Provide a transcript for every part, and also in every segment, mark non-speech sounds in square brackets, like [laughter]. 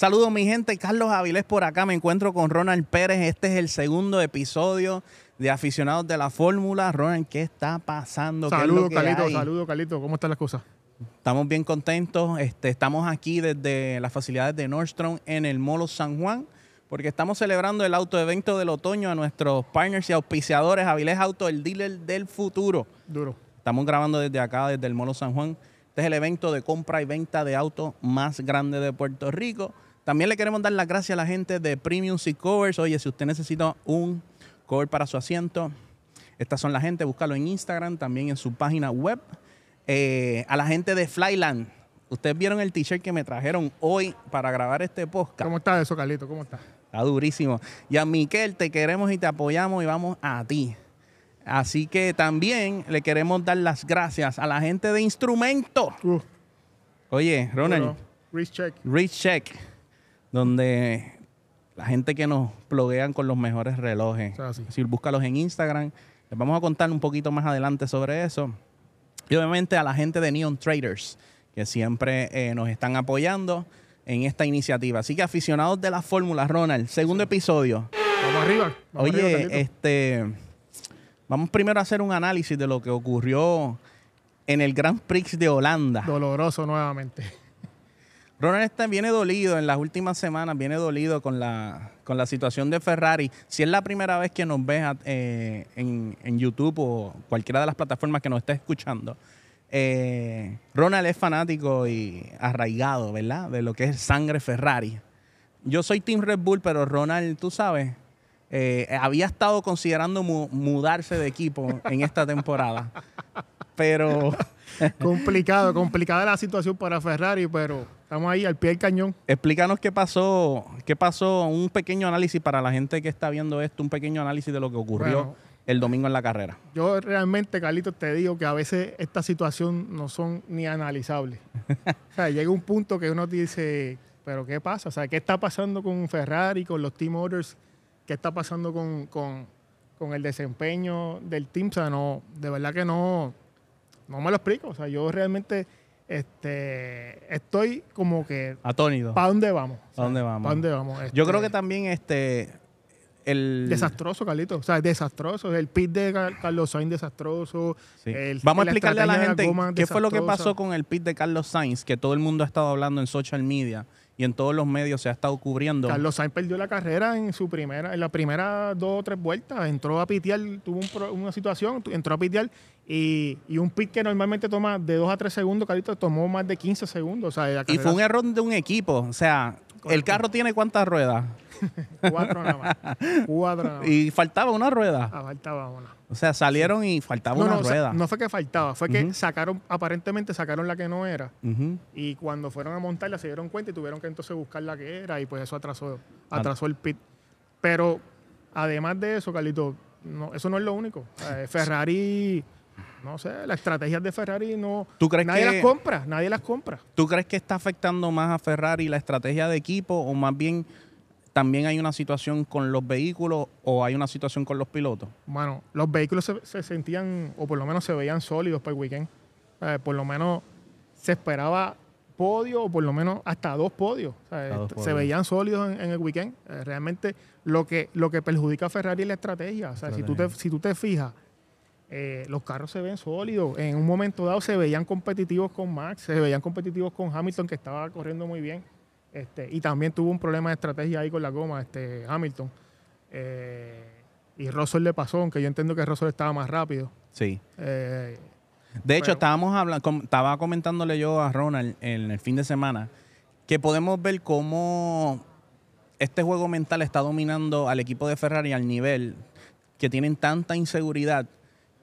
Saludos mi gente, Carlos Avilés por acá, me encuentro con Ronald Pérez, este es el segundo episodio de Aficionados de la Fórmula. Ronald, ¿qué está pasando? Saludos, Carlito, saludos, Carlito, ¿cómo están las cosas? Estamos bien contentos, este, estamos aquí desde las facilidades de Nordstrom en el Molo San Juan, porque estamos celebrando el autoevento del otoño a nuestros partners y auspiciadores, Avilés Auto, el dealer del futuro. Duro. Estamos grabando desde acá, desde el Molo San Juan. Este es el evento de compra y venta de autos más grande de Puerto Rico. También le queremos dar las gracias a la gente de Premium Seat Covers. Oye, si usted necesita un cover para su asiento, estas son la gente. Búscalo en Instagram, también en su página web. Eh, a la gente de Flyland. Ustedes vieron el t-shirt que me trajeron hoy para grabar este podcast. ¿Cómo está eso, Carlito? ¿Cómo está? Está durísimo. Y a Miquel, te queremos y te apoyamos y vamos a ti. Así que también le queremos dar las gracias a la gente de Instrumento. Uh, Oye, Ronald, duro. Wrist check. Reach Check, donde la gente que nos pluguean con los mejores relojes. Eso es así. Si búscalos en Instagram. Les vamos a contar un poquito más adelante sobre eso. Y obviamente a la gente de Neon Traders, que siempre eh, nos están apoyando en esta iniciativa. Así que aficionados de la fórmula, Ronald, segundo episodio. Vamos arriba. Vamos arriba, Oye, Carlito. este, vamos primero a hacer un análisis de lo que ocurrió en el Grand Prix de Holanda. Doloroso nuevamente. Ronald está, viene dolido en las últimas semanas, viene dolido con la, con la situación de Ferrari. Si es la primera vez que nos ves eh, en, en YouTube o cualquiera de las plataformas que nos estés escuchando, eh, Ronald es fanático y arraigado, ¿verdad? De lo que es sangre Ferrari. Yo soy Team Red Bull, pero Ronald, tú sabes, eh, había estado considerando mu- mudarse de equipo en esta temporada. Pero complicado, complicada la situación para Ferrari, pero estamos ahí al pie del cañón. Explícanos qué pasó, qué pasó, un pequeño análisis para la gente que está viendo esto, un pequeño análisis de lo que ocurrió Bueno. el domingo en la carrera. Yo realmente, Carlitos, te digo que a veces esta situación no son ni analizables. o sea, llega un punto que uno dice, pero ¿qué pasa? O sea, ¿qué está pasando con Ferrari, con los team orders? ¿Qué está pasando con, con- con el desempeño del team? O sea, no, de verdad que no, no me lo explico. O sea, yo realmente este, estoy como que, Atónido. ¿para dónde vamos? O sea, ¿Pa' dónde vamos? ¿Para dónde vamos? Yo Este, creo que también este el Desastroso, Carlitos. O sea, desastroso. El pit de Car- Carlos Sainz desastroso. Sí. El- Vamos a explicarle a la gente qué fue lo que pasó con el pit de Carlos Sainz, que todo el mundo ha estado hablando en social media y en todos los medios se ha estado cubriendo. Carlos Sainz perdió la carrera en su primera, en la primera dos o tres vueltas. Entró a pitear, tuvo un pro- una situación, tu- entró a pitear y, y un pit que normalmente toma de dos a tres segundos, Carlitos, tomó más de 15 segundos. O sea, la y fue un error de un equipo. O sea, el carro tiene cuántas ruedas [laughs] cuatro nada más. Cuatro nada [laughs] más. y faltaba una rueda. Ah, faltaba una. O sea, salieron y faltaba No, una no, o sea, rueda. no fue que faltaba, fue que sacaron, aparentemente sacaron la que no era. Y cuando fueron a montarla se dieron cuenta y tuvieron que entonces buscar la que era y pues eso atrasó, Ah. atrasó el pit. Pero además de eso, Carlito, no, eso no es lo único. Eh, Ferrari, no sé, las estrategias de Ferrari no... ¿Tú crees nadie que- las compra, nadie las compra. ¿Tú crees que está afectando más a Ferrari la estrategia de equipo o más bien también hay una situación con los vehículos o hay una situación con los pilotos? Bueno, los vehículos se, se sentían, o por lo menos se veían sólidos para el weekend. Eh, por lo menos se esperaba podio o por lo menos hasta dos podios. O sea, Hasta dos se veían sólidos en, en el weekend. Eh, realmente lo que, lo que perjudica a Ferrari es la estrategia. O sea, si tú, te, si tú te fijas, eh, los carros se ven sólidos. En un momento dado se veían competitivos con Max, se veían competitivos con Hamilton, que estaba corriendo muy bien. Este, y también tuvo un problema de estrategia ahí con la goma, este, Hamilton. Eh, y Russell le pasó, aunque yo entiendo que Russell estaba más rápido. Sí. Eh, De hecho, Pero- estábamos hablando, estaba comentándole yo a Ronald en el fin de semana que podemos ver cómo este juego mental está dominando al equipo de Ferrari al nivel que tienen tanta inseguridad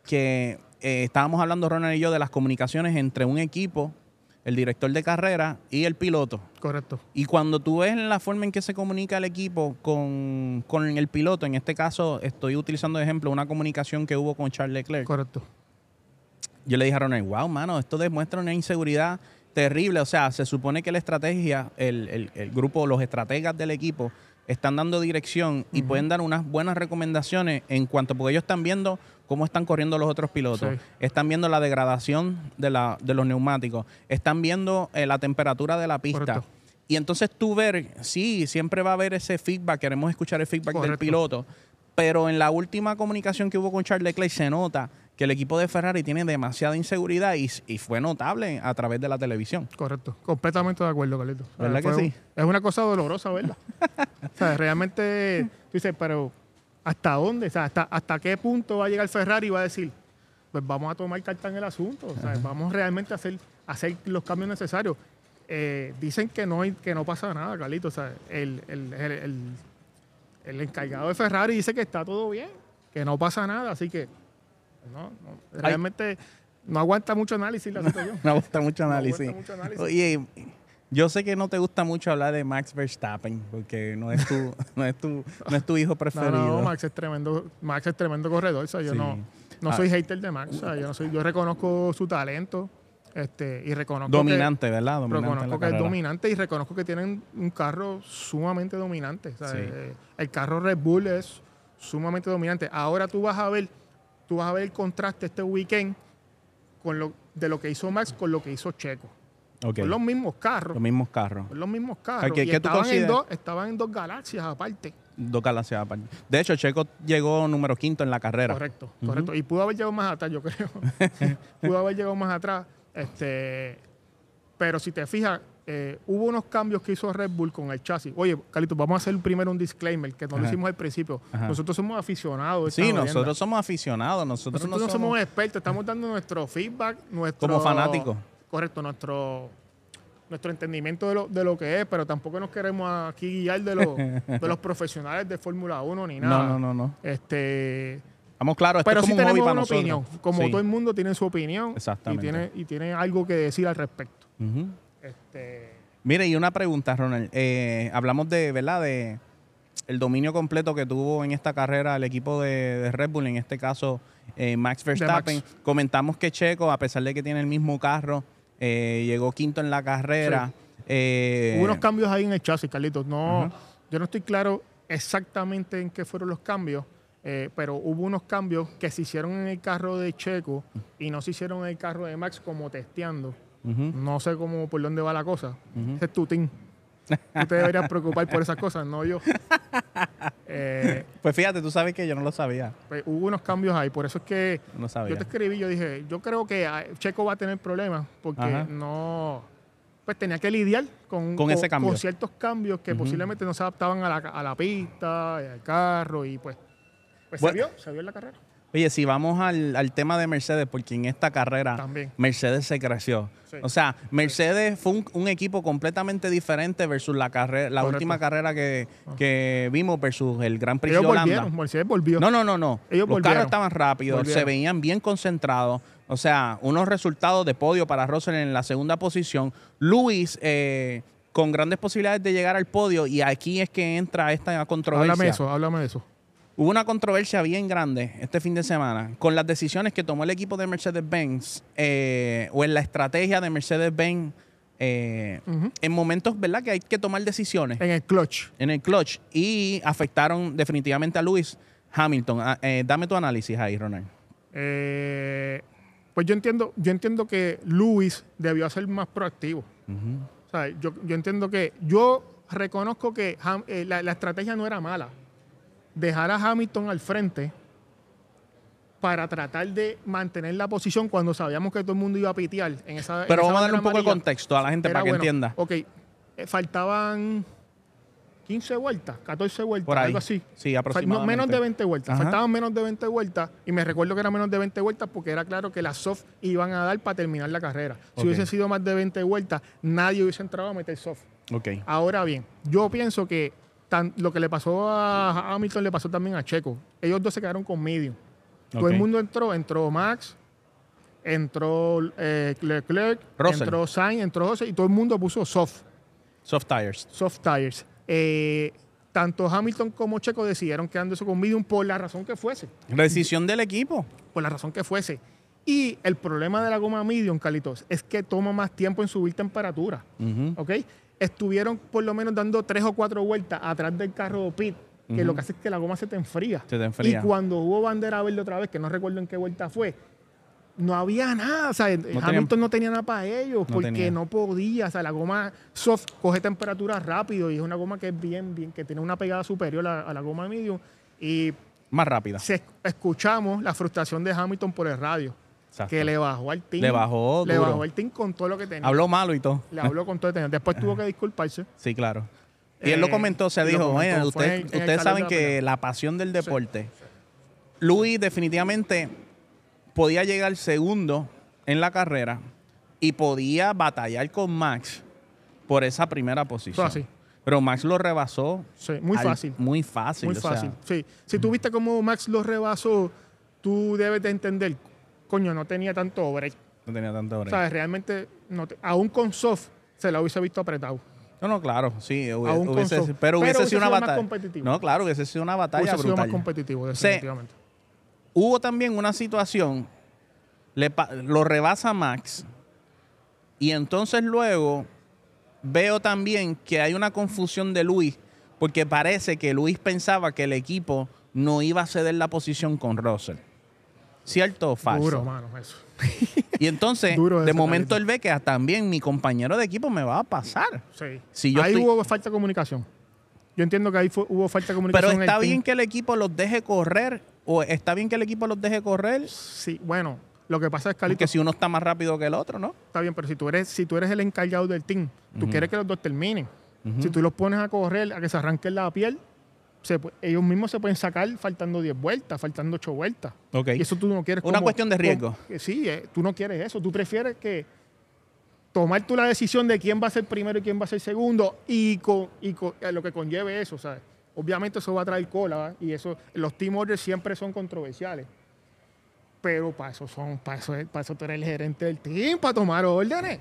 que eh, estábamos hablando Ronald y yo de las comunicaciones entre un equipo, el director de carrera y el piloto. correcto. Y cuando tú ves la forma en que se comunica el equipo con, con el piloto, en este caso estoy utilizando de ejemplo una comunicación que hubo con Charles Leclerc. Correcto. Yo le dije a Ronald, wow, mano, esto demuestra una inseguridad terrible. O sea, se supone que la estrategia, el, el- el grupo, los estrategas del equipo están dando dirección y pueden dar unas buenas recomendaciones en cuanto, porque ellos están viendo cómo están corriendo los otros pilotos, Sí. están viendo la degradación de, la, de los neumáticos, están viendo eh, la temperatura de la pista. Correcto. y entonces tú ver, sí, siempre va a haber ese feedback, queremos escuchar el feedback del piloto, pero en la última comunicación que hubo con Charles Leclerc se nota que el equipo de Ferrari tiene demasiada inseguridad y, y fue notable a través de la televisión. Correcto, completamente de acuerdo, Carlito. O sea, ¿Verdad que fue sí? Es una cosa dolorosa, ¿verdad? [laughs] o sea, realmente, tú dices, pero ¿hasta dónde? O sea, ¿hasta, ¿hasta qué punto va a llegar Ferrari y va a decir, pues vamos a tomar carta en el asunto? O sea, vamos realmente a hacer, a hacer los cambios necesarios. Eh, dicen que no, que no pasa nada, Carlito. O sea, el, el, el, el- encargado de Ferrari dice que está todo bien, que no pasa nada, así que no, no, realmente no aguanta mucho análisis la [laughs] situación. Me gusta mucho análisis. gusta mucho análisis. Oye, yo sé que no te gusta mucho hablar de Max Verstappen porque no es tu, [laughs] no es tu, no es tu hijo No, preferido. no, Max es tremendo, Max es tremendo corredor. O sea, yo Sí. no, no Ah. soy hater de Max. O sea, yo no soy, yo reconozco su talento, este, y reconozco Dominante, ¿verdad? Dominante reconozco que es dominante y reconozco que tienen un carro sumamente dominante. O sea, Sí. eh, el carro Red Bull es sumamente dominante. Ahora tú vas a ver, tú vas a ver el contraste este weekend con lo, de lo que hizo Max con lo que hizo Checo. Ok, Son los mismos carros. Los mismos carros. son los mismos carros. ¿qué- y qué tú estaban, en dos, estaban en dos galaxias aparte. Dos galaxias aparte. De hecho, Checo llegó número quinto en la carrera. Correcto, correcto. Y pudo haber llegado más atrás, yo creo. [laughs] pudo haber llegado más atrás. Este, pero si te fijas, eh, hubo unos cambios que hizo Red Bull con el chasis. Oye, Carlito, vamos a hacer primero un disclaimer que no lo hicimos al principio. Ajá. Nosotros somos aficionados. Sí, nosotros somos aficionados. Nosotros, Nosotros no somos expertos, estamos dando nuestro feedback, nuestro... Como fanáticos. Correcto, nuestro nuestro entendimiento de lo, de lo que es, pero tampoco nos queremos aquí guiar de, los [laughs] de los profesionales de Fórmula 1 ni nada. No, no, no, no. Este, Vamos claro, esto pero es sí como hobby tenemos para nosotros. opinión. Como Sí. todo el mundo tiene su opinión y Exactamente. tiene, y tiene algo que decir al respecto. Este, Mire, y una pregunta, Ronald. Eh, hablamos de, ¿verdad? De el dominio completo que tuvo en esta carrera el equipo de, de Red Bull, en este caso eh, Max Verstappen. Comentamos que Checo, a pesar de que tiene el mismo carro, eh, llegó quinto en la carrera. Eh, hubo unos cambios ahí en el chasis, Carlitos. No, yo no estoy claro exactamente en qué fueron los cambios, eh, pero hubo unos cambios que se hicieron en el carro de Checo y no se hicieron en el carro de Max como testeando. No sé cómo por dónde va la cosa. Ese es tu team. Tú te deberías preocupar por esas cosas, no yo. [laughs] Eh, Pues fíjate, tú sabes que yo no lo sabía. pues, hubo unos cambios ahí, por eso es que No sabía. yo te escribí, yo dije, yo creo que ah, Checo va a tener problemas porque Ajá. no, pues tenía que lidiar con, Con ese cambio. con ciertos cambios que posiblemente no se adaptaban a la, a la pista, al carro y pues, pues Bueno. se vio, se vio en la carrera Oye, si vamos al, al tema de Mercedes, porque en esta carrera también. Mercedes se creció. Sí. O sea, Mercedes fue un, un equipo completamente diferente versus la carrera, la Correcto. última carrera que, que vimos versus el Gran Prix Ellos de Holanda. volvieron, Mercedes volvió. No, no, no, no. Ellos Los volvieron. carros estaban rápidos, Volvieron. se veían bien concentrados. O sea, unos resultados de podio para Russell en la segunda posición. Luis eh, con grandes posibilidades de llegar al podio y aquí es que entra esta controversia. háblame eso, háblame eso. Hubo una controversia bien grande este fin de semana con las decisiones que tomó el equipo de Mercedes-Benz eh, o en la estrategia de Mercedes-Benz eh, en momentos, ¿verdad? Que hay que tomar decisiones En el clutch. en el clutch y afectaron definitivamente a Lewis Hamilton. Ah, eh, dame tu análisis ahí, Ronald. Eh, pues yo entiendo, yo entiendo que Luis debió ser más proactivo. O sea, yo, yo entiendo que yo reconozco que Ham- la, la estrategia no era mala. Dejar a Hamilton al frente para tratar de mantener la posición cuando sabíamos que todo el mundo iba a pitear en esa en Pero esa vamos a darle un poco de contexto a la gente para que bueno. entienda. Ok, eh, faltaban 15 vueltas, 14 vueltas, Por ahí. algo así. Sí, no, aproximadamente. menos de 20 vueltas. Ajá. Faltaban menos de 20 vueltas. Y me recuerdo que era menos de 20 vueltas porque era claro que las soft iban a dar para terminar la carrera. Si hubiese sido más de 20 vueltas, nadie hubiese entrado a meter soft. Ok. Ahora bien, yo pienso que tan- lo que le pasó a Hamilton le pasó también a Checo. Ellos dos se quedaron con medium. Todo el mundo entró, entró Max, entró eh, Leclerc, Russell. entró Sainz, entró José y todo el mundo puso soft Soft tires. soft tires. Eh, tanto Hamilton como Checo decidieron quedándose con medium por la razón que fuese. Decisión del equipo. Por la razón que fuese. Y el problema de la goma medium, Carlitos, es que toma más tiempo en subir temperatura. ¿Ok? Estuvieron por lo menos dando tres o cuatro vueltas atrás del carro pit, que lo que hace es que la goma se te enfría. Se te enfría. Y cuando hubo bandera verde otra vez, que no recuerdo en qué vuelta fue, no había nada. O sea, No Hamilton tenían- no tenía nada para ellos No porque tenía. no podía. O sea, la goma soft coge temperatura rápido y es una goma que es bien, bien, que tiene una pegada superior a, a la goma medium. Y Más rápida. se, escuchamos la frustración de Hamilton por el radio, Exacto. que le bajó al team. Le bajó Le duro. bajó al team con todo lo que tenía. Habló malo y todo. Le habló con todo lo que tenía. Después tuvo que [laughs] disculparse. Sí, claro. Y él lo Eh, comentó, se lo dijo, "Oye, ustedes saben la que pelea". la pasión del deporte, Luis definitivamente podía llegar segundo en la carrera y podía batallar con Max por esa primera posición. así. Pero Max lo rebasó. Sí, muy al- fácil. Muy fácil. Muy o sea, fácil. sí. Si tú viste cómo Max los rebasó, tú debes de entender, coño, no tenía tanto break. no tenía tanto break. ¿Sabes? Realmente, no te- aún con soft, se la hubiese visto apretado. No, no, claro, sí. hubi- Aún con hubiese- so- pero pero hubiese hubiese sido una sido más batalla. competitivo. No, claro, hubiese sido una batalla Hubiese sido brutal. más competitivo, definitivamente. Hubo también una situación, le lo rebasa Max, y entonces luego veo también que hay una confusión de Luis, porque parece que Luis pensaba que el equipo no iba a ceder la posición con Russell. ¿Cierto o falso? Duro, mano, eso. Y entonces, [laughs] Duro de momento él ve que también mi compañero de equipo me va a pasar. Sí. Si yo ahí estoy- hubo falta de comunicación. Yo entiendo que ahí fue- hubo falta de Pero comunicación. el está team. bien que el equipo los deje correr, o está bien que el equipo los deje correr, Sí, bueno, lo que pasa es, porque si uno está más rápido que el otro, ¿no? está bien, pero si tú eres, si tú eres el encargado del team, tú quieres que los dos terminen. Si tú los pones a correr, a que se arranquen la piel, se ellos mismos se pueden sacar faltando 10 vueltas, faltando 8 vueltas. Ok. Y eso tú no quieres. Una cuestión de riesgo. como- sí, eh, tú no quieres eso. Tú prefieres que tomar tú la decisión de quién va a ser primero y quién va a ser segundo y, con, y con- eh, lo que conlleve eso. ¿sabes? Obviamente eso va a traer cola y eso los team orders siempre son controversiales. Pero para eso son, para eso, es- para eso tú eres el gerente del team, para tomar órdenes.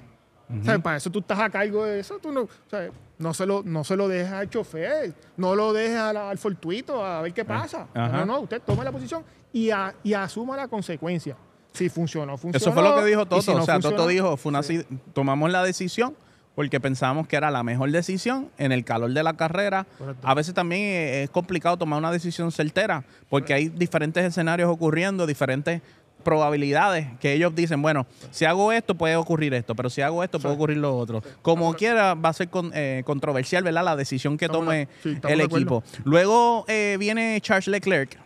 ¿Sabes? Para eso tú estás a cargo de eso. Tú no, ¿sabes? no, se lo, no se lo dejes al chofer, no lo dejes al fortuito a ver qué pasa. Ah, ajá. No, no, usted toma la posición y, a- y asuma la consecuencia. Si funcionó, funcionó. Eso fue lo que dijo Toto. si no o sea, funcionó, Toto dijo, fue una, sí. si- tomamos la decisión porque pensamos que era la mejor decisión en el calor de la carrera. Correcto. A veces también eh, es complicado tomar una decisión certera porque hay diferentes escenarios ocurriendo, diferentes probabilidades que ellos dicen, bueno, si hago esto puede ocurrir esto, pero si hago esto puede Sí. ocurrir lo otro. Como quiera va a ser con- eh, controversial, ¿verdad? La decisión que tome sí, el equipo. Luego eh, viene Charles Leclerc,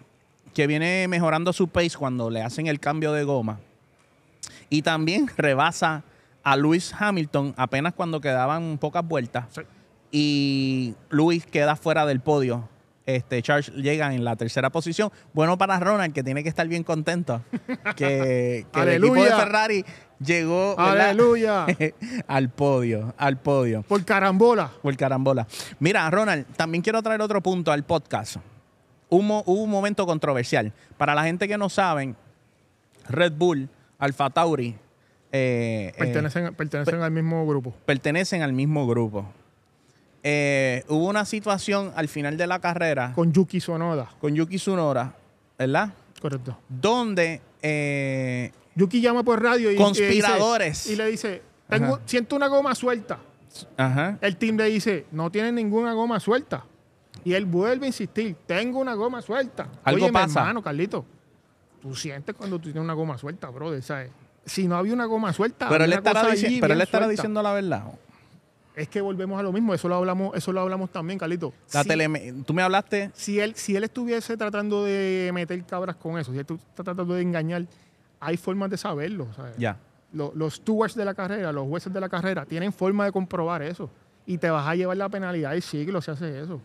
que viene mejorando su pace cuando le hacen el cambio de goma. Y también rebasa a Lewis Hamilton apenas cuando quedaban pocas vueltas. Y Lewis queda fuera del podio. Este, Charles llega en la tercera posición. Bueno para Ronald, que tiene que estar bien contento. Que, [laughs] que el equipo de. Ferrari llegó [laughs] al podio. Al podio. Por carambola. Por carambola. Mira, Ronald, también quiero traer otro punto al podcast. Hubo un momento controversial. Para la gente que no saben, Red Bull, Alfa Tauri, eh, eh, Pertenecen, pertenecen al mismo grupo. pertenecen al mismo grupo. Eh, hubo una situación al final de la carrera Con Yuki Sonoda. con Yuki Tsunoda, ¿verdad? Correcto. Donde eh, Yuki llama por radio y, Conspiradores. y, dice- y le dice, Tengo, Ajá. siento una goma suelta. ajá, El team le dice, no tiene ninguna goma suelta. Y él vuelve a insistir, tengo una goma suelta. Algo Oye, mi pasa. hermano, Carlito, tú sientes cuando tú tienes una goma suelta, brother, ¿sabes? Si no había una goma suelta, pero él estará, dici- pero él diciendo la verdad. Es que volvemos a lo mismo, eso lo hablamos, eso lo hablamos también, Carlito. La Si- teleme- Tú me hablaste si él, si él estuviese tratando de meter cabras con eso, si él está tratando de engañar, hay formas de saberlo. ¿sabes? ya. Lo- los stewards de la carrera, los jueces de la carrera, tienen forma de comprobar eso. Y te vas a llevar la penalidad del siglo si haces eso.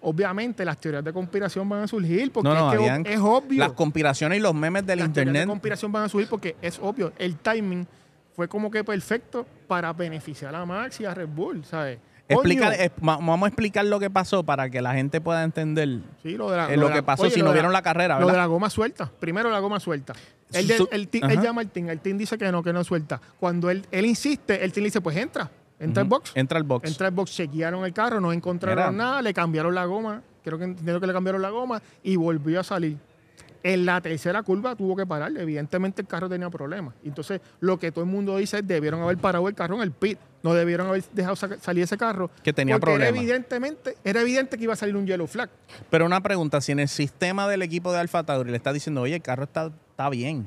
Obviamente las teorías de conspiración van a surgir porque No, no, es, que es obvio. Las conspiraciones y los memes del las teorías internet. de conspiración van a surgir porque es obvio. El timing fue como que perfecto para beneficiar a Max y a Red Bull, ¿sabes? Explicar, vamos a explicar lo que pasó para que la gente pueda entender Sí, lo, de la- eh, lo de la- que pasó oye, si no vieron la carrera, Lo de ¿verdad? la goma suelta. Primero la goma suelta. Él, Su- el ti- él llama al team. El team dice que no, que no suelta. Cuando él, él insiste, el team le dice, pues entra. Entra al box. Entra al box. Entra al box, chequearon el carro, no encontraron nada, le cambiaron la goma. Creo que entiendo que le cambiaron la goma y volvió a salir. En la tercera curva tuvo que parar. Evidentemente el carro tenía problemas. Entonces, lo que todo el mundo dice es debieron haber parado el carro en el pit. No debieron haber dejado salir ese carro. Que tenía porque era problemas. evidentemente, era evidente que iba a salir un yellow flag. Pero una pregunta, si en el sistema del equipo de Alfa Tauri le está diciendo, oye, el carro está, está bien.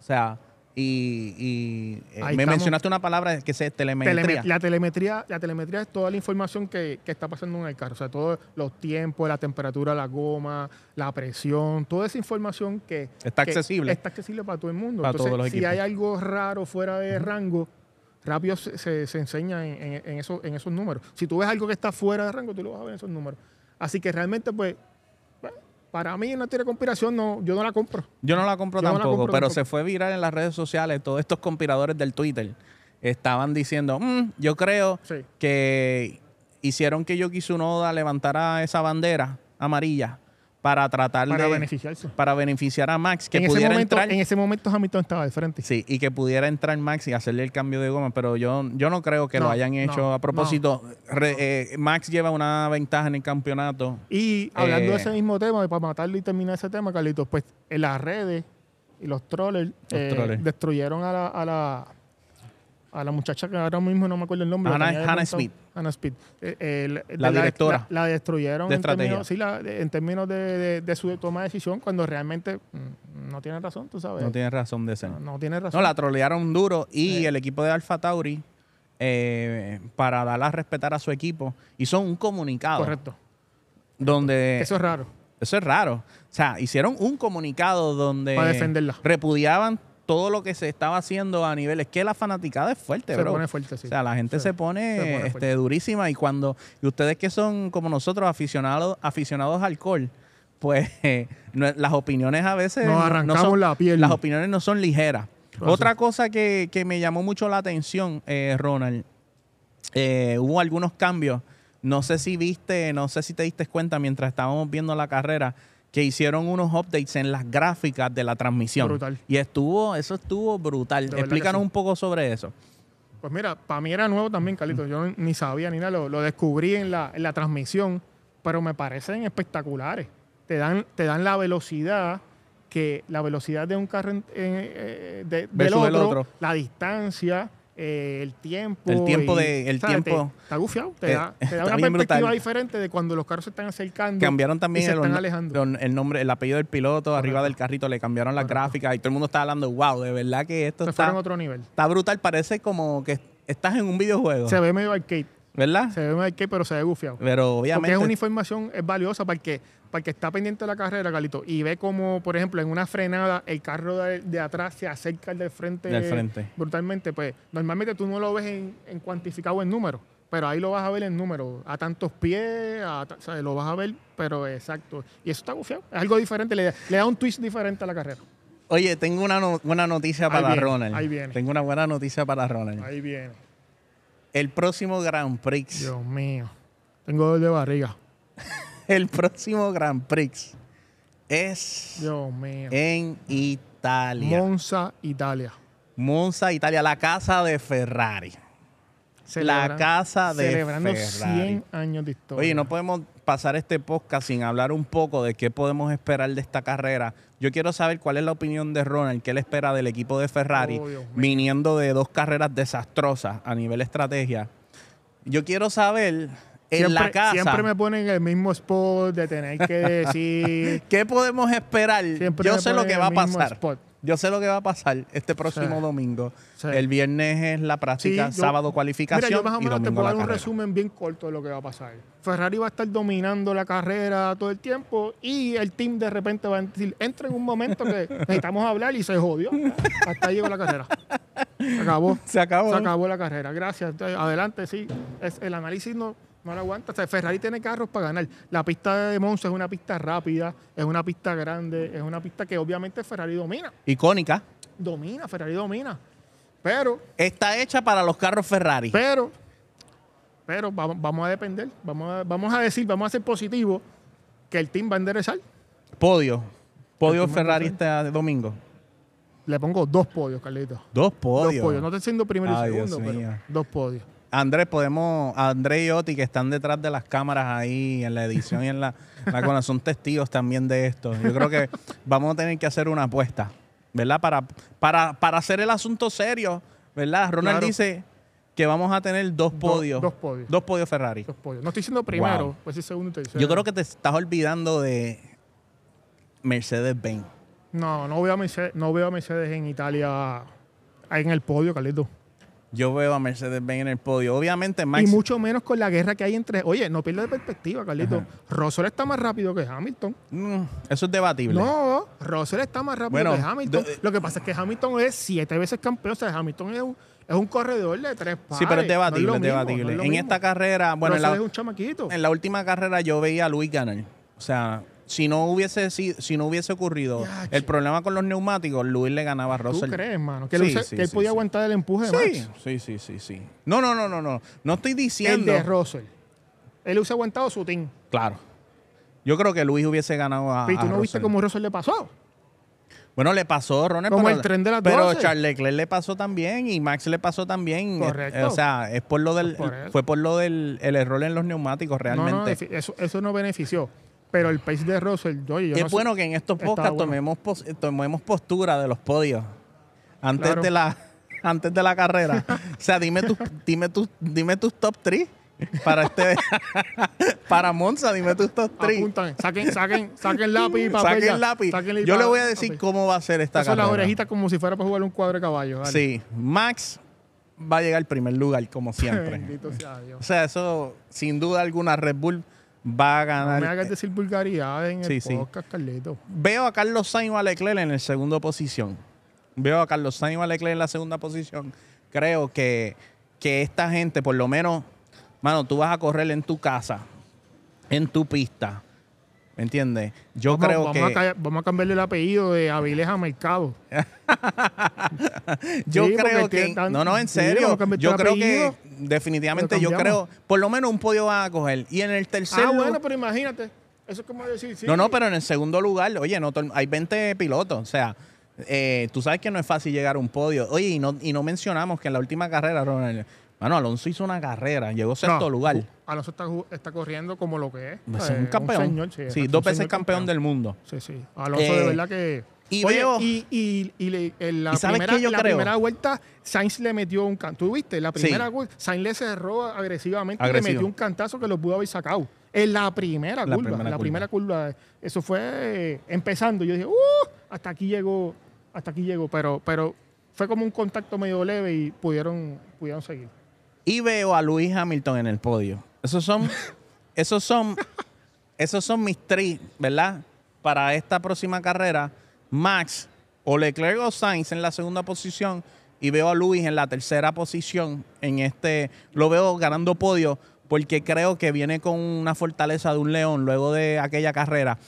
O sea, y, y, eh, me estamos. mencionaste una palabra que es telemetría. Teleme- la telemetría, la telemetría es toda la información que, que está pasando en el carro, o sea, todos los tiempos, la temperatura, la goma, la presión, toda esa información que Está que accesible. está accesible para todo el mundo. Para Entonces, todos los si hay algo raro fuera de rango, rápido se, se- se enseña en, en- en esos, en esos números. Si tú ves algo que está fuera de rango, tú lo vas a ver en esos números. Así que realmente, pues, para mí una teoría de conspiración no, yo no la compro. Yo no la compro Yo no la tampoco, compro pero tampoco. se fue viral en las redes sociales. Todos estos conspiradores del Twitter estaban diciendo, "Mm, yo creo Sí. que hicieron que Yoki Tsunoda levantara esa bandera amarilla para tratar Para de beneficiarse. para beneficiar a Max, que en, ese pudiera momento, entrar. en ese momento Hamilton estaba de frente. Sí, y que pudiera entrar Max y hacerle el cambio de goma, pero yo, yo no creo que lo hayan hecho no, a propósito. Re- eh, Max lleva una ventaja en el campeonato. Y hablando de Eh, ese mismo tema, y para matarlo y terminar ese tema, Carlitos, pues en las redes y los trollers, eh, trollers. destruyeron a la, a la a la muchacha que ahora mismo no me acuerdo el nombre. Hannah- Hannah. Smith. Hannah Smith. Eh, eh, La directora. La, la destruyeron De en términos, sí, la- en términos de, de- de su toma de decisión cuando realmente mm, no tiene razón, tú sabes. No tiene razón de ser. No, no tiene razón. No, la trolearon duro y Sí. el equipo de Alfa Tauri, eh, para darla a respetar a su equipo, hizo un comunicado Correcto. donde... Eso es raro. Eso es raro. O sea, hicieron un comunicado donde Para defenderla. repudiaban todo lo que se estaba haciendo a nivel. Es que la fanaticada es fuerte, Se bro. pone fuerte, sí. O sea, la gente Sí, se pone, se pone este, durísima y cuando y ustedes que son como nosotros aficionados aficionados al alcohol, pues eh, [laughs] no- las opiniones a veces Nos no- no arrancamos son- la piel. las opiniones no son ligeras. Otra sí. cosa que, que me llamó mucho la atención, eh, Ronald, eh, hubo algunos cambios. No sé si viste, no sé si te diste cuenta mientras estábamos viendo la carrera que hicieron unos updates en las gráficas de la transmisión. Brutal. Y estuvo, eso estuvo brutal. Explícanos sí. un poco sobre eso. Pues mira, para mí era nuevo también, Carlitos. Yo ni sabía ni nada, lo, lo descubrí en la, en la transmisión, pero me parecen espectaculares. Te dan, te dan la velocidad, que la velocidad de un carro en- eh, de- del otro. la distancia, eh, el tiempo. El tiempo y, de- el ¿sabes? tiempo- Te- está gufiado. Te Eh, da, te da está una perspectiva brutal. diferente de cuando los carros se están acercando. Cambiaron y también se el, están alejando. el nombre, el apellido del piloto arriba del carrito, le cambiaron las Correcto. gráficas y todo el mundo está hablando, wow, de verdad que esto se está, a otro nivel. está brutal, parece como que estás en un videojuego, Se ve medio arcade. ¿verdad? Se ve medio arcade, pero se ve gufiado. Pero Porque obviamente es una información es valiosa para que, para el que está pendiente de la carrera, Carlito, y ve como, por ejemplo, en una frenada el carro de, de atrás se acerca al del frente, Del frente. brutalmente. Pues normalmente tú no lo ves en, en cuantificado en números, pero ahí lo vas a ver en números, a tantos pies, a ta- o sea, lo vas a ver, pero exacto. Y eso está gufiado, es algo diferente, le, da- le da un twist diferente a la carrera. Oye, tengo una no- buena noticia Ahí para viene, Ronald. ahí viene. Tengo una buena noticia para Ronald. Ahí viene. El próximo Grand Prix, Dios mío. Tengo dolor de barriga. [laughs] [laughs] el próximo Grand Prix es Dios mío. en Italia. Monza, Italia. Monza, Italia, la casa de Ferrari. Celebran- casa de Celebrando Ferrari. 100 años de historia. Oye, no podemos pasar este podcast sin hablar un poco de qué podemos esperar de esta carrera. Yo quiero saber cuál es la opinión de Ronald, qué él espera del equipo de Ferrari, Oh, viniendo de dos carreras desastrosas a nivel estrategia. Yo quiero saber en la casa Siempre me ponen el mismo spot de tener que decir. [laughs] qué podemos esperar. Siempre Yo sé lo que va a pasar. spot. Yo sé lo que va a pasar este próximo Sí. domingo. Sí. El viernes es la práctica, Sí, yo- sábado cualificación Mira, yo más o menos te puedo dar un carrera. resumen bien corto de lo que va a pasar. Ferrari va a estar dominando la carrera todo el tiempo y el team de repente va a decir, entra en un momento que necesitamos hablar y se jodió. Hasta ahí llegó la carrera. Se acabó. Se acabó. Se acabó la carrera. Gracias. Adelante, sí. Es, el análisis no, no lo aguanta. O sea, Ferrari tiene carros para ganar. La pista de Monza es una pista rápida, es una pista grande, es una pista que obviamente Ferrari domina. Icónica. Domina, Ferrari domina. Pero Está hecha para los carros Ferrari. pero, pero vamos, vamos a depender. Vamos a, vamos a decir, vamos a ser positivos que el team va a enderezar. Podio. Podio Ferrari este domingo. Le pongo dos podios, Carlitos. Dos podios. Dos podios. No estoy siendo primero y segundo, pero dos podios. Andrés, podemos, Andrés y Oti, que están detrás de las cámaras ahí en la edición y en la, la son testigos también de esto. Yo creo que vamos a tener que hacer una apuesta, ¿verdad? Para, para, para hacer el asunto serio, ¿verdad? Ronald Claro. dice que vamos a tener dos podios. dos podios. Dos podios Ferrari. Dos podios. No estoy siendo primero, Wow. pues sí segundo y tercero. Yo creo que te estás olvidando de Mercedes-Benz. No, no veo a Mercedes, no veo a Mercedes en Italia en el podio, Carlito. Yo veo a Mercedes-Benz en el podio. Obviamente, Max. Y mucho menos con la guerra que hay entre. Oye, no pierdas de perspectiva, Carlito. Russell está más rápido que Hamilton. Mm, eso es debatible. No, Russell está más rápido Bueno, que Hamilton. Lo que pasa es que Hamilton es siete veces campeón. O sea, Hamilton es un, es un corredor de tres pares. sí, pero es debatible, No es mismo, debatible. no es lo en esta carrera, bueno, en la, es un chamaquito. en la última carrera yo veía a Luis ganar. O sea, si no hubiese sido- si no hubiese ocurrido Yache. el problema con los neumáticos, Luis le ganaba a ¿Tú Russell. crees, mano? Que, Sí, que él sí, podía aguantar el empuje de Sí, Max. sí, sí, sí, sí. No, no, no, no, no. No estoy El diciendo. de Russell. Él hubiese aguantado su team. Claro. Yo creo que Luis hubiese ganado a. ¿Y tú no viste cómo Russell le pasó? Bueno, le pasó, Ronald. Como pero, el tren de las Pero 12. Charles Leclerc le pasó también y Max le pasó también. Correcto. Eh, o sea, es por lo del, Pues por fue por lo del el error en los neumáticos No, no, realmente. eso, eso no benefició. Pero el pace de Russell, oye, yo es no sé- bueno que en estos podcasts bueno. tomemos, pos- tomemos postura de los podios antes Claro. de la [laughs] antes de la carrera. o sea, dime tus dime tus dime tus top 3 para este [laughs] para Monza, dime tus top 3. apuntan, saquen, saquen, saquen lápiz y papel. Saquen lápiz. Saquen Yo le voy a decir cómo va a ser esta son carrera. las orejitas como si fuera para jugar un cuadro de caballo. dale. Sí, Max va a llegar al primer lugar, como siempre. [laughs] Bendito sea Dios. o sea, eso, sin duda alguna, Red Bull va a No ganar. me hagas decir vulgaridad en Sí, el sí. podcast, Carlito. Veo a Carlos Sainz o a Leclerc en la segunda posición. Veo a Carlos Sainz o a Leclerc en la segunda posición. Creo que, que esta gente, por lo menos, mano, tú vas a correr en tu casa, en tu pista. ¿Me entiendes? Yo vamos, creo vamos que. A, vamos a cambiarle el apellido de Avilés a Mercado. [laughs] Yo Sí, creo que. tan- No, no, en serio. yo creo que definitivamente, yo creo, por lo menos un podio van a coger. Y en el tercer Ah, bueno, pero imagínate. Eso es como decir, sí. No, no, pero en el segundo lugar, oye, no, hay 20 pilotos. O sea, eh, tú sabes que no es fácil llegar a un podio. Oye, y no, y no mencionamos que en la última carrera, Ronald, mano, Alonso hizo una carrera, llegó sexto No, lugar. Alonso está, está corriendo como lo que es. Es Eh, un campeón. señor, sí, sí, es dos veces campeón, del mundo. Sí, sí. Alonso Eh, de verdad que... y Oye, veo- y, y, y le- en la, ¿Y sabes primera, la primera vuelta, Sainz le metió un canto. ¿Tú viste? La Sí. primera vuelta, Sainz le cerró agresivamente y le metió un cantazo que lo pudo haber sacado. En la primera La curva. primera la curva. primera curva. Eso fue eh, empezando. Yo dije, ¡uh! Hasta aquí llegó. Hasta aquí llegó. Pero, pero fue como un contacto medio leve y pudieron, pudieron seguir. Y veo a Luis Hamilton en el podio. Esos son, [laughs] esos son, esos son mis tres, ¿verdad? Para esta próxima carrera, Max o Leclerc o Sainz en la segunda posición y veo a Luis en la tercera posición. En este, lo veo ganando podio porque creo que viene con una fortaleza de un león luego de aquella carrera.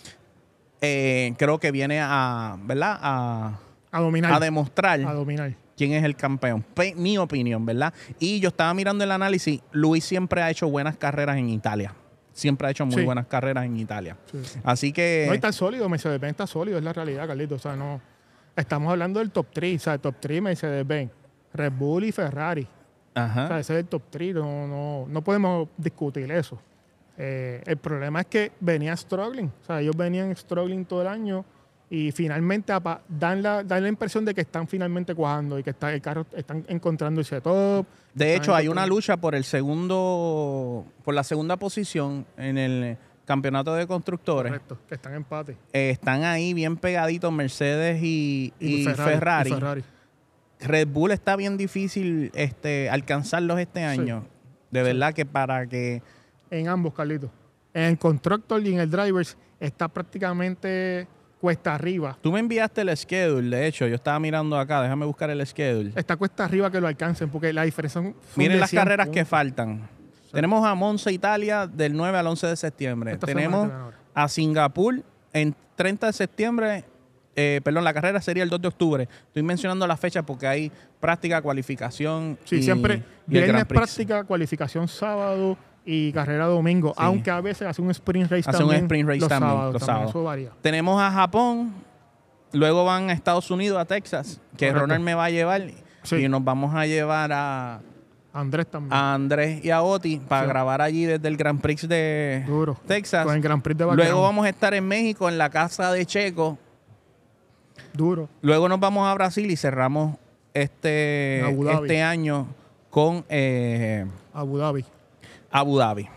Eh, creo que viene a, ¿verdad? A, A dominar. a demostrar a dominar. Quién es el campeón. Pe- mi opinión, ¿verdad? Y yo estaba mirando el análisis. Luis siempre ha hecho buenas carreras en Italia. Siempre ha hecho muy Sí. buenas carreras en Italia. Sí, sí. Así que. No, tan sólido, Mercedes-Benz está sólido, es la realidad, Carlito. O sea, no. Estamos hablando del top 3, o sea, el top 3 Mercedes-Benz, Red Bull y Ferrari. O sea, Ajá. ese es el top 3, no, no, no podemos discutir eso. Eh, el problema es que venía struggling, o sea, ellos venían struggling todo el año y finalmente dan la, dan la impresión de que están finalmente cuajando y que está, el carro están encontrando ese top. De hecho, hay una lucha por el segundo. Por la segunda posición en el campeonato de constructores. Correcto, que están en empate. Eh, están ahí bien pegaditos Mercedes y, y Ferrari. y Ferrari. Red Bull está bien difícil este, alcanzarlos este año. De verdad que para que. En ambos, Carlito. En el Constructor y en el Drivers está prácticamente cuesta arriba. Tú me enviaste el schedule, de hecho, yo estaba mirando acá, déjame buscar el schedule. Está cuesta arriba que lo alcancen porque la diferencia son Miren las 100 carreras que faltan. Tenemos a Monza, Italia, del 9 al 11 de septiembre. Esta Tenemos a Singapur en 30 de septiembre. eh, perdón, la carrera sería el 2 de octubre. Estoy mencionando la fecha porque hay práctica, cualificación. Sí, y- siempre y viernes práctica, cualificación sábado y carrera domingo. Sí. Aunque a veces hace un sprint race Hace un también. sprint race los también, sábados, los también, sábados. Eso varía. Tenemos a Japón, luego van a Estados Unidos, a Texas, que Correcto. Ronald me va a llevar. Sí. Y nos vamos a llevar a, Andrés también. a Andrés y a Oti para Sí. grabar allí desde el Grand Prix de Duro. Texas. Con el Grand Prix de Luego vamos a estar en México, en la casa de Checo. Duro. Luego nos vamos a Brasil y cerramos este, este año con eh, Abu Dhabi. Abu Dhabi.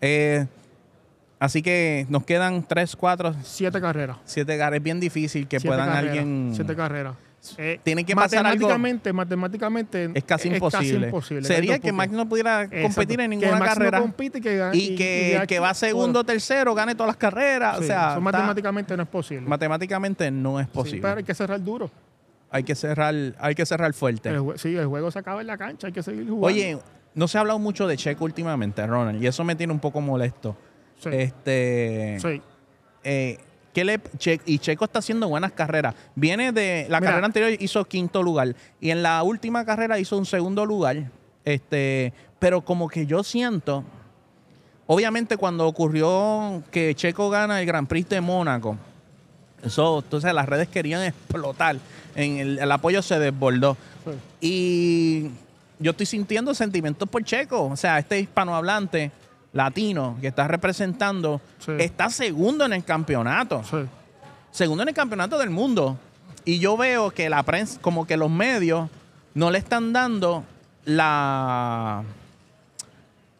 Eh, así que nos quedan tres, cuatro, Siete carreras. siete carreras. Es bien difícil que Siete puedan carreras, alguien... Siete carreras. Eh, Tiene que pasar algo- matemáticamente, matemáticamente Es casi imposible. imposible. Sería que Max no pudiera competir en ninguna que Max carrera. No compite y que, y que ya el que va segundo o tercero gane todas las carreras. Sí, o sea, eso matemáticamente no es posible. matemáticamente no es Sí, posible. pero hay que cerrar duro. hay que cerrar, hay que cerrar fuerte. El sí, el juego se acaba en la cancha, hay que seguir jugando. Oye, no se ha hablado mucho de Checo últimamente, Ronald, y eso me tiene un poco molesto. Sí. Este, sí. eh, ¿qué le, Che- y Checo está haciendo buenas carreras. Viene de la Mira. carrera anterior hizo quinto lugar y en la última carrera hizo un segundo lugar. Este, pero como que yo siento, obviamente cuando ocurrió que Checo gana el Grand Prix de Mónaco, eso, entonces las redes querían explotar, en el, el apoyo se desbordó. sí. Y yo estoy sintiendo sentimientos por Checo. O sea, este hispanohablante latino que está representando Sí. está segundo en el campeonato. sí. Segundo en el campeonato del mundo. Y yo veo que la prensa, como que los medios no le están dando la.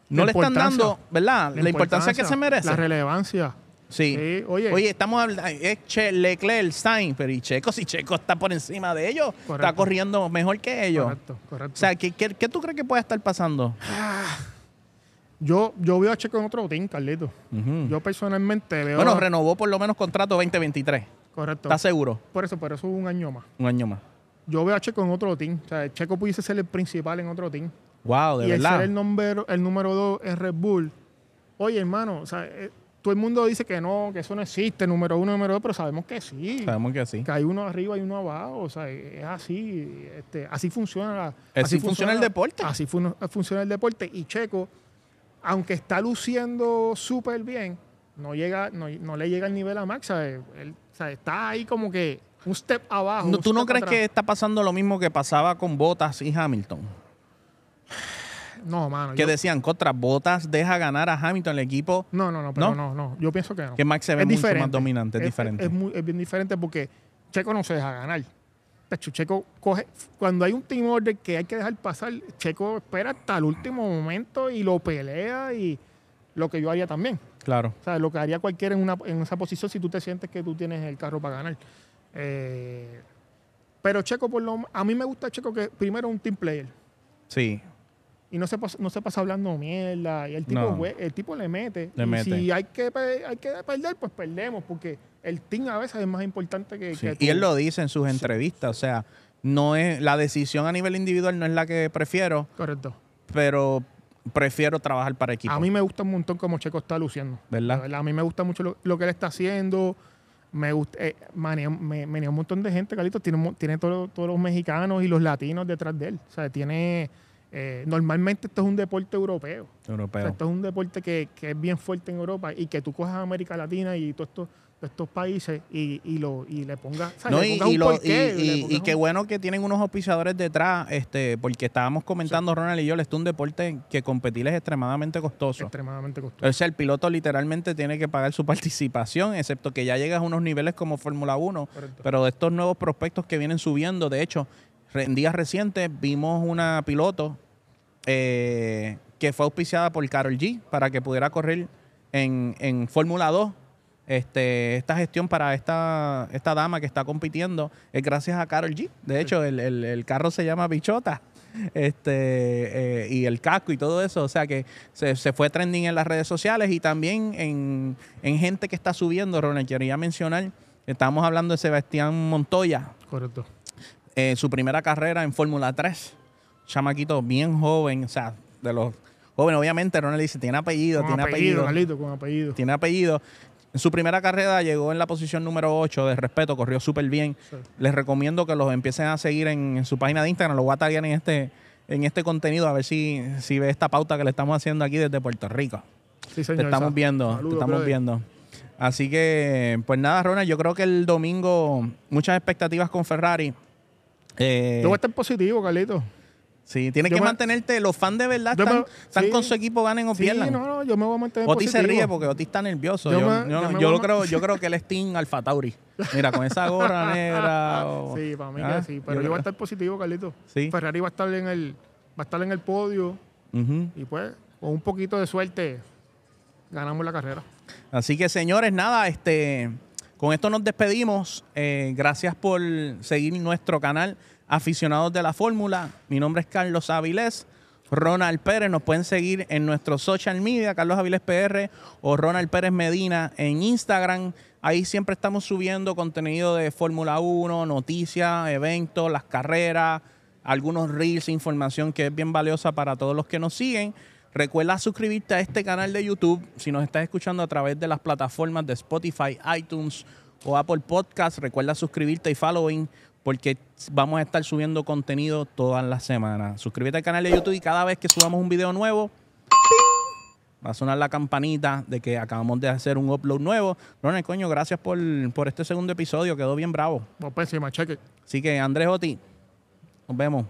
No La le están dando, ¿verdad? La, importancia que se merece. La relevancia. Sí. Sí, oye. Oye, estamos hablando, es Che, Leclerc, Sainz, pero y Checo, si Checo está por encima de ellos, está corriendo mejor que ellos. Correcto, correcto. O sea, ¿qué, qué, qué tú crees que puede estar pasando? yo, yo veo a Checo en otro team, Carlito. Yo personalmente veo. bueno, renovó por lo menos contrato 2023. correcto. ¿Estás seguro? Por eso, por eso un año más. Un año más. Yo veo a Checo en otro team. O sea, Checo pudiese ser el principal en otro team. Wow, de y verdad. ser el número, el número dos en Red Bull. Oye, hermano, o sea, eh, todo el mundo dice que no, que eso no existe, número uno, número dos, pero sabemos que sí. Sabemos que sí. Que hay uno arriba y uno abajo. O sea, es así. Este, así funciona. la- Así funciona el deporte. Así fun- funciona el deporte. Y Checo, aunque está luciendo súper bien, no, llega, no, no le llega al nivel a Max. ¿sabes? Él, o sea, está ahí como que un step abajo. No, un ¿Tú no crees atrás. que está pasando lo mismo que pasaba con Bottas y Hamilton? No, mano. Que yo- decían, contra Bottas deja ganar a Hamilton el equipo, No, no, no, pero ¿No? no, no. Yo pienso que no. que Max se ve es mucho diferente. más dominante, es, diferente. Es, muy- es bien diferente porque Checo no se deja ganar. Tacho, Checo coge. Cuando hay un team order que hay que dejar pasar, Checo espera hasta el último momento y lo pelea y lo que yo haría también. claro. O sea, lo que haría cualquiera en, una, en esa posición si tú te sientes que tú tienes el carro para ganar. Eh, pero Checo, por lo a mí me gusta Checo que primero es un team player. Sí. Y no se pasa, no se pasa hablando mierda. Y el tipo, No. el tipo le mete. Le y mete. si hay que, hay que perder, pues perdemos. Porque el team a veces es más importante que, sí. que Y él lo dice en sus entrevistas, o sea, no es la decisión a nivel individual no es la que prefiero, Correcto. pero prefiero trabajar para equipo. A mí me gusta un montón como Checo está luciendo. ¿Verdad? De A mí me gusta mucho lo, lo que él está haciendo. Me gusta, eh, manea, me, menea un montón de gente, Carlitos. Tiene, tiene todo- todos los mexicanos y los latinos detrás de él. O sea, tiene. Eh, normalmente esto es un deporte europeo. O Europeo. sea, esto es un deporte que, que es bien fuerte en Europa y que tú cojas a América Latina y todos estos, estos países y, y lo, y le pongas. o No, y, y qué bueno que tienen unos auspiciadores detrás, este, porque estábamos comentando, Ronald y yo, esto es un deporte que competir es extremadamente costoso. extremadamente costoso. O sea, el piloto literalmente tiene que pagar su [laughs] participación, excepto que ya llegas a unos niveles como Fórmula 1. Correcto. Pero de estos nuevos prospectos que vienen subiendo, de hecho, en días recientes vimos una piloto eh, que fue auspiciada por Carol G para que pudiera correr en, en Fórmula 2. Este, esta gestión para esta, esta dama que está compitiendo es gracias a Carol G. De hecho, el, el- el carro se llama Bichota. Este, eh, y el casco y todo eso. O sea que se, se fue trending en las redes sociales y también en, en gente que está subiendo. Ronald, quería mencionar, estamos hablando de Sebastián Montoya, Correcto. eh, su primera carrera en Fórmula 3. Chamaquito bien joven, o sea, de los jóvenes, obviamente, Ronald dice, tiene apellido, Con tiene apellido, apellido, Carlito, con apellido. tiene apellido. En su primera carrera llegó en la posición número 8 de respeto, corrió súper bien. Sí. Les recomiendo que los empiecen a seguir en, en su página de Instagram. Lo voy a taggear en este, en este contenido a ver si, si ve esta pauta que le estamos haciendo aquí desde Puerto Rico. Sí, Te señor. estamos Sa- viendo, te estamos brother. viendo. Así que, pues nada, Ronald, yo creo que el domingo muchas expectativas con Ferrari. Eh, Yo voy a estar positivo, Carlito. Sí, tienes yo que me- mantenerte. Los fans de verdad están, me- están sí. con su equipo, ganen o Sí, pierdan. no, no, yo me voy a mantener Oti se positivo. ríe porque Oti está nervioso. Yo Yo, me- lo creo, yo creo que él es Team Alfa Tauri. Mira, con esa gorra [laughs] negra. o- Sí, para mí Ah, que sí. Pero yo voy a estar positivo, Carlito. Sí. Ferrari va a estar en el, va a estar en el podio y pues con un poquito de suerte ganamos la carrera. Así que, señores, nada, este, Con esto nos despedimos. Eh, gracias por seguir nuestro canal Aficionados de la Fórmula. Mi nombre es Carlos Avilés. Ronald Pérez. Nos pueden seguir en nuestro social media, Carlos Avilés PR o Ronald Pérez Medina en Instagram. Ahí siempre estamos subiendo contenido de Fórmula 1, noticias, eventos, las carreras, algunos reels, información que es bien valiosa para todos los que nos siguen. Recuerda suscribirte a este canal de YouTube si nos estás escuchando a través de las plataformas de Spotify, iTunes o Apple Podcasts. Recuerda suscribirte y following porque vamos a estar subiendo contenido todas las semanas. Suscríbete al canal de YouTube y cada vez que subamos un video nuevo, va a sonar la campanita de que acabamos de hacer un upload nuevo. Ronald, coño, gracias por, por este segundo episodio. Quedó bien bravo. Encima, cheque. Así que, Andrés Oti, nos vemos.